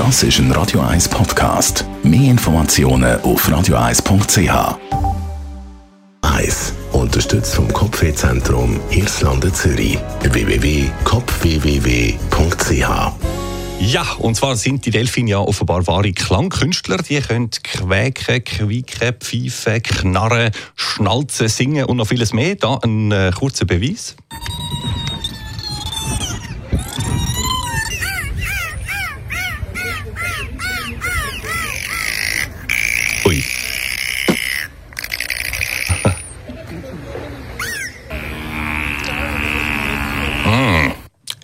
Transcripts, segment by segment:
Das ist ein Radio 1 Podcast. Mehr Informationen auf radio1.ch. 1. Unterstützt vom Kopfwehzentrum Irlande Zürich. www.kopfwww.ch ja, und zwar sind die Delfine ja offenbar wahre Klangkünstler. Die können quäken, quieken, pfeifen, knarren, schnalzen, singen und noch vieles mehr. Da ein äh, kurzer Beweis.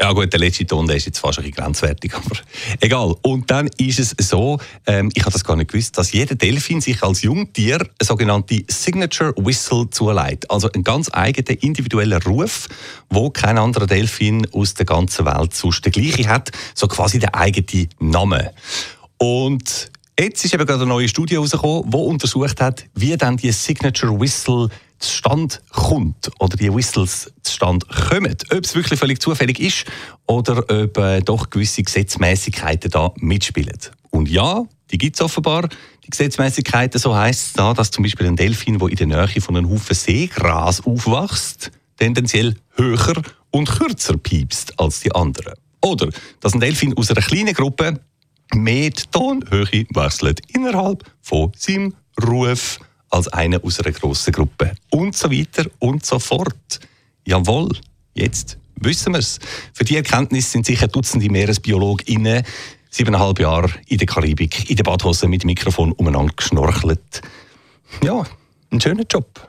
Ja gut, der letzte Ton der ist jetzt fast ein bisschen grenzwertig, aber egal. Und dann ist es so, ähm, ich habe das gar nicht gewusst, dass jeder Delfin sich als Jungtier eine sogenannte Signature Whistle zuleiht. Also ein ganz eigener individueller Ruf, wo kein anderer Delfin aus der ganzen Welt sonst der gleiche hat, so quasi der eigene Name. Und Jetzt ist eben gerade eine neue Studie herausgekommen, die untersucht hat, wie dann die Signature Whistle zustande kommt oder die Whistles zustande kommen. Ob es wirklich völlig zufällig ist oder ob äh, doch gewisse Gesetzmäßigkeiten da mitspielen. Und ja, die gibt es offenbar. Die Gesetzmäßigkeiten, so heisst es da, dass zum Beispiel ein Delfin, der in der Nähe von einem Haufen Seegras aufwächst, tendenziell höher und kürzer piepst als die anderen. Oder dass ein Delfin aus einer kleinen Gruppe mehr die Tonhöhe wechselt innerhalb von seinem Ruf als einer aus einer grossen Gruppe. Und so weiter und so fort. Jawohl, jetzt wissen wir es. Für die Erkenntnis sind sicher Dutzende MeeresbiologInnen siebeneinhalb Jahre in der Karibik in der Badhose mit Mikrofon umeinander geschnorchelt. Ja, ein schöner Job.